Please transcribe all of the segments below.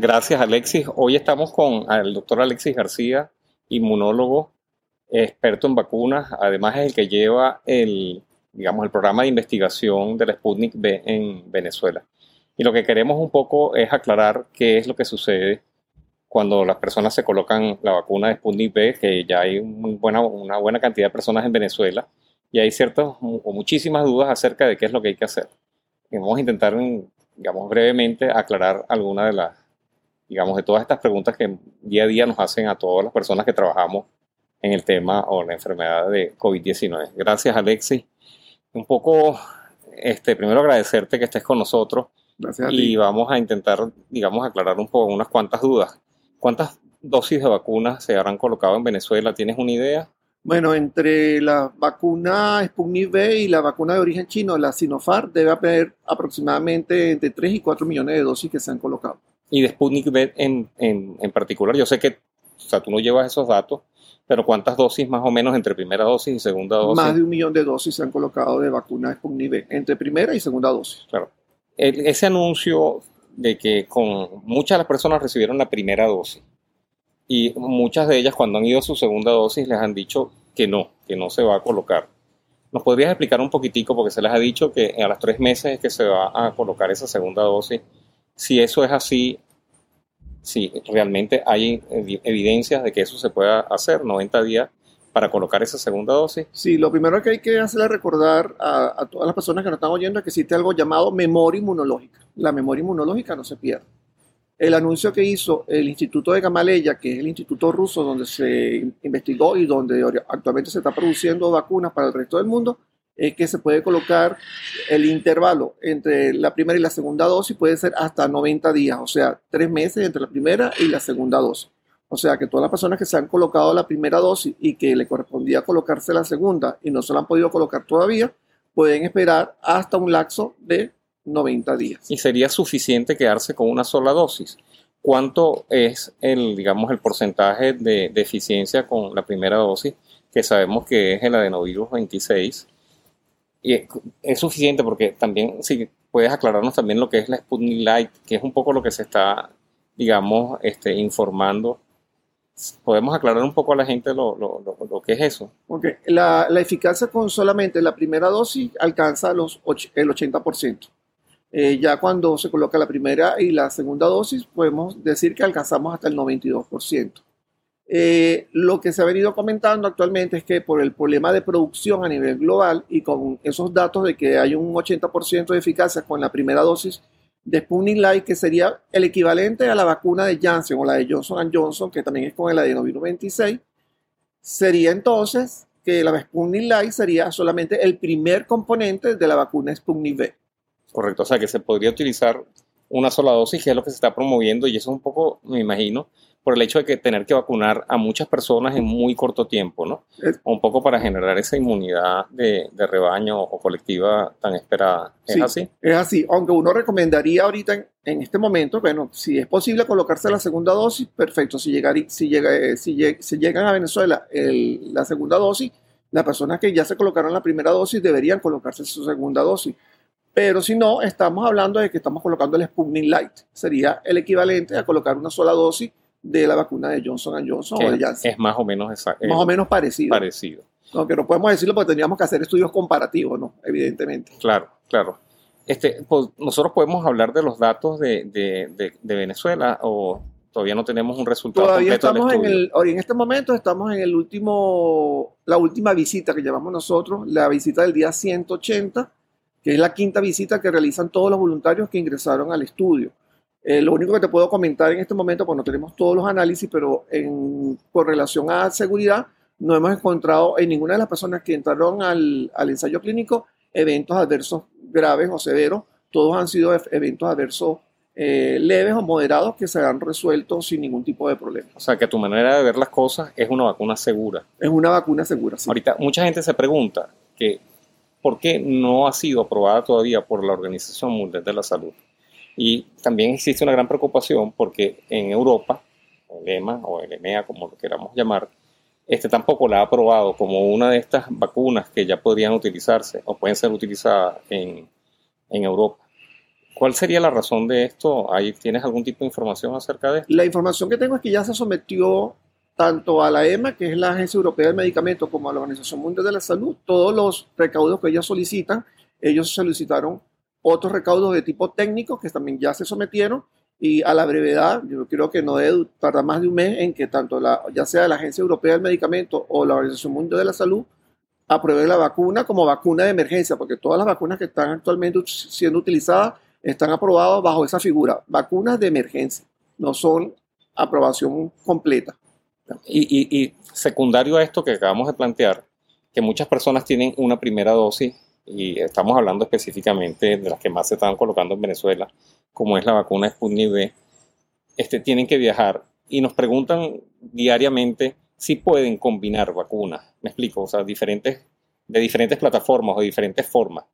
Gracias, Alexis. Hoy estamos con el doctor Alexis García, inmunólogo, experto en vacunas. Además, es el que lleva el, digamos, el programa de investigación del Sputnik B en Venezuela. Y lo que queremos un poco es aclarar qué es lo que sucede cuando las personas se colocan la vacuna de Sputnik B, que ya hay buena, una buena cantidad de personas en Venezuela, y hay ciertas o muchísimas dudas acerca de qué es lo que hay que hacer. Y vamos a intentar, digamos, brevemente aclarar algunas de las digamos, de todas estas preguntas que día a día nos hacen a todas las personas que trabajamos en el tema o la enfermedad de COVID-19. Gracias, Alexis. Un poco, este, primero agradecerte que estés con nosotros. Gracias y vamos a intentar, digamos, aclarar un poco unas cuantas dudas. ¿Cuántas dosis de vacunas se habrán colocado en Venezuela? ¿Tienes una idea? Bueno, entre la vacuna Sputnik V y la vacuna de origen chino, la Sinopharm, debe haber aproximadamente entre 3 y 4 millones de dosis que se han colocado. Y de Sputnik V en, en, en particular, yo sé que o sea, tú no llevas esos datos, pero ¿cuántas dosis más o menos entre primera dosis y segunda dosis? Más de un millón de dosis se han colocado de vacuna Sputnik V, entre primera y segunda dosis. Claro. ese anuncio de que con muchas de las personas recibieron la primera dosis y muchas de ellas cuando han ido a su segunda dosis les han dicho que no, que no se va a colocar. ¿Nos podrías explicar un poquitico, porque se les ha dicho que a los tres meses es que se va a colocar esa segunda dosis? Si eso es así, si realmente hay evidencias de que eso se pueda hacer, 90 días para colocar esa segunda dosis. Sí, lo primero que hay que hacer es recordar a, todas las personas que nos están oyendo que existe algo llamado memoria inmunológica. La memoria inmunológica no se pierde. El anuncio que hizo el Instituto de Gamaleya, que es el instituto ruso donde se investigó y donde actualmente se está produciendo vacunas para el resto del mundo, es que se puede colocar el intervalo entre la primera y la segunda dosis, puede ser hasta 90 días, o sea, tres meses entre la primera y la segunda dosis. O sea que todas las personas que se han colocado la primera dosis y que le correspondía colocarse la segunda y no se la han podido colocar todavía, pueden esperar hasta un lapso de 90 días. ¿Y sería suficiente quedarse con una sola dosis? ¿Cuánto es el, digamos, el porcentaje de, de eficiencia con la primera dosis, que sabemos que es el adenovirus 26? Y es suficiente porque también, si puedes aclararnos también lo que es la Sputnik Light, que es un poco lo que se está, digamos, este, informando. ¿Podemos aclarar un poco a la gente lo, lo, lo, que es eso? Okay. La, la, eficacia con solamente la primera dosis alcanza los, el 80%. Eh, ya cuando se coloca la primera y la segunda dosis, podemos decir que alcanzamos hasta el 92%. Eh, lo que se ha venido comentando actualmente es que por el problema de producción a nivel global y con esos datos de que hay un 80% de eficacia con la primera dosis de Sputnik Light, que sería el equivalente a la vacuna de Janssen o la de Johnson Johnson, que también es con el adenovirus 26, sería entonces que la Sputnik Light sería solamente el primer componente de la vacuna Sputnik V. Correcto, o sea que se podría utilizar una sola dosis, que es lo que se está promoviendo, y eso es un poco, me imagino, por el hecho de que tener que vacunar a muchas personas en muy corto tiempo, ¿no? un poco para generar esa inmunidad de, rebaño o colectiva tan esperada. ¿Es así? Es así, aunque uno recomendaría ahorita en, este momento, bueno, si es posible colocarse la segunda dosis, perfecto. Si, llegar, si, llega, eh, si, llegan a Venezuela la segunda dosis, las personas que ya se colocaron la primera dosis deberían colocarse su segunda dosis. Pero si no, estamos hablando de que estamos colocando el Sputnik Light. Sería el equivalente a colocar una sola dosis de la vacuna de Johnson Johnson o de Janssen. Es más o menos Más o menos parecido. Parecido. Aunque no podemos decirlo porque tendríamos que hacer estudios comparativos, ¿no? Evidentemente. Claro, claro. Este, pues, nosotros podemos hablar de los datos de, de, de, Venezuela o todavía no tenemos un resultado todavía estamos en el en este momento estamos en el último la última visita que llevamos nosotros la visita del día 180 que es la quinta visita que realizan todos los voluntarios que ingresaron al estudio eh, lo único que te puedo comentar en este momento, pues no tenemos todos los análisis, pero en, con relación a seguridad, no hemos encontrado en ninguna de las personas que entraron al, al ensayo clínico eventos adversos graves o severos. Todos han sido eventos adversos eh, leves o moderados que se han resuelto sin ningún tipo de problema. O sea, que tu manera de ver las cosas es una vacuna segura. Es una vacuna segura, sí. Ahorita, mucha gente se pregunta que ¿por qué no ha sido aprobada todavía por la Organización Mundial de la Salud? Y también existe una gran preocupación porque en Europa, el EMA o el EMEA, como lo queramos llamar, este tampoco la ha aprobado como una de estas vacunas que ya podrían utilizarse o pueden ser utilizadas en, en Europa. ¿Cuál sería la razón de esto? ¿Ahí ¿Tienes algún tipo de información acerca de esto? La información que tengo es que ya se sometió tanto a la EMA, que es la Agencia Europea del Medicamento, como a la Organización Mundial de la Salud, todos los recaudos que ellos solicitan, ellos solicitaron otros recaudos de tipo técnico que también ya se sometieron y a la brevedad, yo creo que no debe tardar más de un mes en que tanto la, ya sea la Agencia Europea del Medicamento o la Organización Mundial de la Salud aprueben la vacuna como vacuna de emergencia, porque todas las vacunas que están actualmente siendo utilizadas están aprobadas bajo esa figura, vacunas de emergencia, no son aprobación completa. Y, secundario a esto que acabamos de plantear, que muchas personas tienen una primera dosis, y estamos hablando específicamente de las que más se están colocando en Venezuela, como es la vacuna Sputnik V, este, tienen que viajar y nos preguntan diariamente si pueden combinar vacunas. Me explico, o sea, diferentes, de diferentes plataformas o diferentes formas.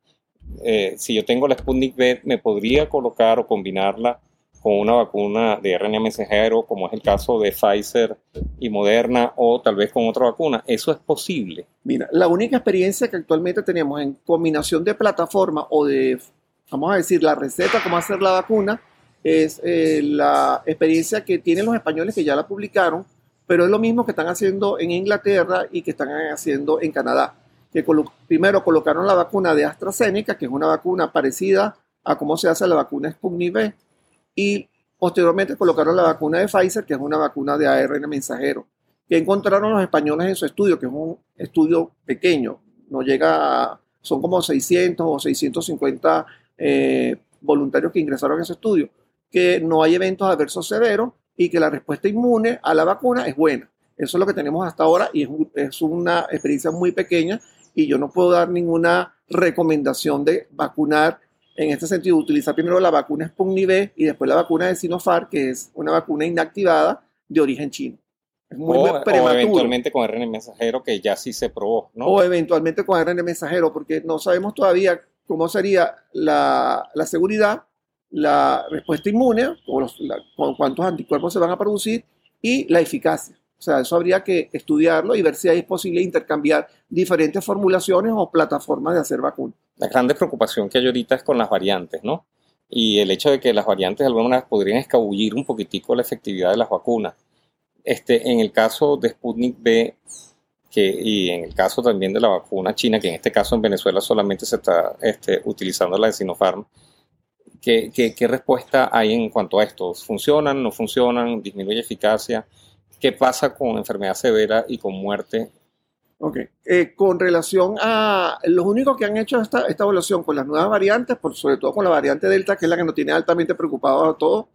Eh, si yo tengo la Sputnik V, me podría colocar o combinarla con una vacuna de RNA mensajero, como es el caso de Pfizer y Moderna, o tal vez con otra vacuna. ¿Eso es posible? Mira, la única experiencia que actualmente tenemos en combinación de plataforma o de, vamos a decir, la receta, cómo hacer la vacuna, es eh, la experiencia que tienen los españoles que ya la publicaron, pero es lo mismo que están haciendo en Inglaterra y que están haciendo en Canadá. Que primero colocaron la vacuna de AstraZeneca, que es una vacuna parecida a cómo se hace la vacuna Sputnik V, y posteriormente colocaron la vacuna de Pfizer, que es una vacuna de ARN mensajero, que encontraron los españoles en su estudio, que es un estudio pequeño, no llega a, son como 600 o 650 eh, voluntarios que ingresaron a ese estudio, que no hay eventos adversos severos y que la respuesta inmune a la vacuna es buena. Eso es lo que tenemos hasta ahora y es, es una experiencia muy pequeña y yo no puedo dar ninguna recomendación de vacunar en este sentido, utilizar primero la vacuna Sputnik V y después la vacuna de Sinopharm, que es una vacuna inactivada de origen chino. Es muy o, o, eventualmente con RNA mensajero, que ya sí se probó, ¿no? O eventualmente con RNA mensajero, porque no sabemos todavía cómo sería la, la seguridad, la respuesta inmune, o los, con cuántos anticuerpos se van a producir, y la eficacia. Sea, eso habría que estudiarlo y ver si es posible intercambiar diferentes formulaciones o plataformas de hacer vacunas. La gran preocupación que hay ahorita es con las variantes, ¿no? Y el hecho de que las variantes de alguna manera podrían escabullir un poquitico la efectividad de las vacunas. Este, en el caso de Sputnik B, y en el caso también de la vacuna china, que en este caso en Venezuela solamente se está este, utilizando la de Sinopharm, ¿qué, qué, qué respuesta hay en cuanto a esto? ¿Funcionan? ¿No funcionan? ¿Disminuye eficacia? ¿Qué pasa con enfermedad severa y con muerte? Ok, eh, con relación a los únicos que han hecho esta, esta evaluación con las nuevas variantes, por, sobre todo con la variante Delta, que es la que nos tiene altamente preocupados a todos,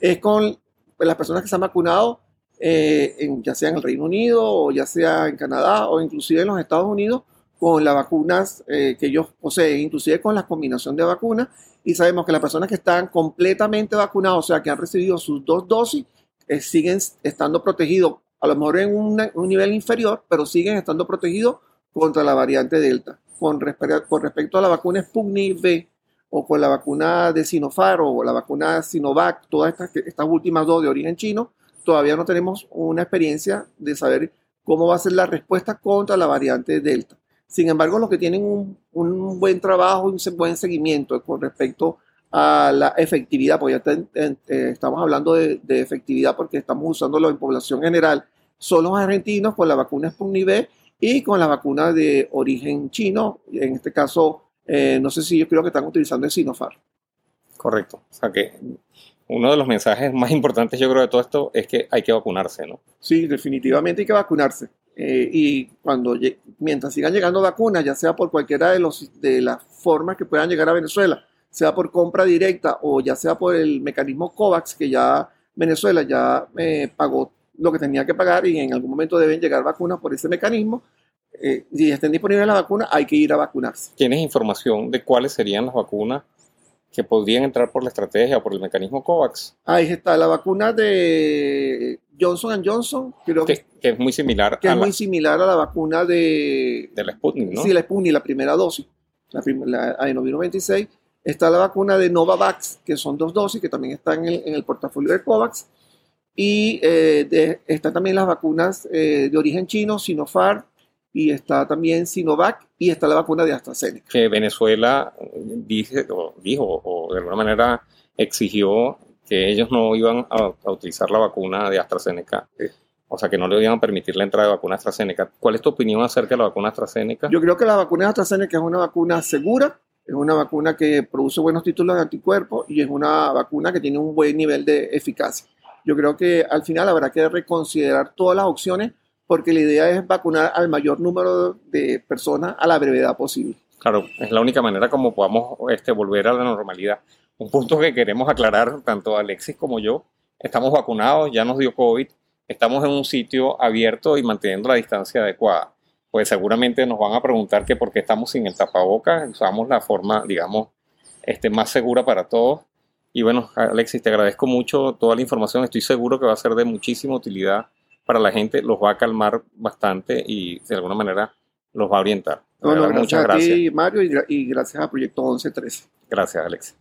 es con las personas que se han vacunado, eh, en, ya sea en el Reino Unido o ya sea en Canadá o inclusive en los Estados Unidos, con las vacunas eh, que ellos poseen, inclusive con la combinación de vacunas. Y sabemos que las personas que están completamente vacunadas, o sea, que han recibido sus dos dosis, eh, siguen estando protegidos, a lo mejor en un nivel inferior, pero siguen estando protegidos contra la variante Delta. Con, con respecto a la vacuna Sputnik V o con la vacuna de Sinopharm o la vacuna Sinovac, todas estas, estas últimas dos de origen chino, todavía no tenemos una experiencia de saber cómo va a ser la respuesta contra la variante Delta. Sin embargo, los que tienen un, un buen trabajo y un buen seguimiento con respecto a la efectividad, porque ya eh, estamos hablando de, efectividad porque estamos usándolo en población general, son los argentinos con la vacuna Sputnik V y con la vacuna de origen chino, en este caso, eh, no sé si yo creo que están utilizando el Sinopharm. Correcto, o sea que uno de los mensajes más importantes yo creo de todo esto es que hay que vacunarse, ¿no? Sí, definitivamente hay que vacunarse. Eh, y cuando mientras sigan llegando vacunas, ya sea por cualquiera de, los, de las formas que puedan llegar a Venezuela, sea por compra directa o ya sea por el mecanismo COVAX, que ya Venezuela ya eh, pagó lo que tenía que pagar y en algún momento deben llegar vacunas por ese mecanismo. Eh, si estén disponibles las vacunas, hay que ir a vacunarse. ¿Tienes información de cuáles serían las vacunas que podrían entrar por la estrategia o por el mecanismo COVAX? Ahí está, la vacuna de Johnson Johnson, creo que, que, es muy similar que es muy similar a la vacuna de... De la Sputnik, ¿no? Sí, la Sputnik, la primera dosis la, la adenovirus 26. Está la vacuna de Novavax, que son dos dosis, que también están en el, en el portafolio de COVAX. Y eh, de, están también las vacunas eh, de origen chino, Sinopharm, y está también Sinovac, y está la vacuna de AstraZeneca. Que Venezuela dice, o dijo, o de alguna manera exigió que ellos no iban a, a utilizar la vacuna de AstraZeneca. O sea, que no le iban a permitir la entrada de vacuna AstraZeneca. ¿Cuál es tu opinión acerca de la vacuna AstraZeneca? Yo creo que la vacuna AstraZeneca es una vacuna segura, es una vacuna que produce buenos títulos de anticuerpos y es una vacuna que tiene un buen nivel de eficacia. Yo creo que al final habrá que reconsiderar todas las opciones porque la idea es vacunar al mayor número de personas a la brevedad posible. Claro, es la única manera como podamos este, volver a la normalidad. Un punto que queremos aclarar, tanto Alexis como yo, estamos vacunados, ya nos dio COVID, estamos en un sitio abierto y manteniendo la distancia adecuada. Pues seguramente nos van a preguntar que por qué estamos sin el tapabocas, usamos la forma, digamos, este, más segura para todos. Y bueno, Alexis, te agradezco mucho toda la información, estoy seguro que va a ser de muchísima utilidad para la gente, los va a calmar bastante y de alguna manera los va a orientar. Bueno, gracias Muchas a gracias. ti, Mario, y, y gracias a Proyecto 1113. Gracias, Alexis.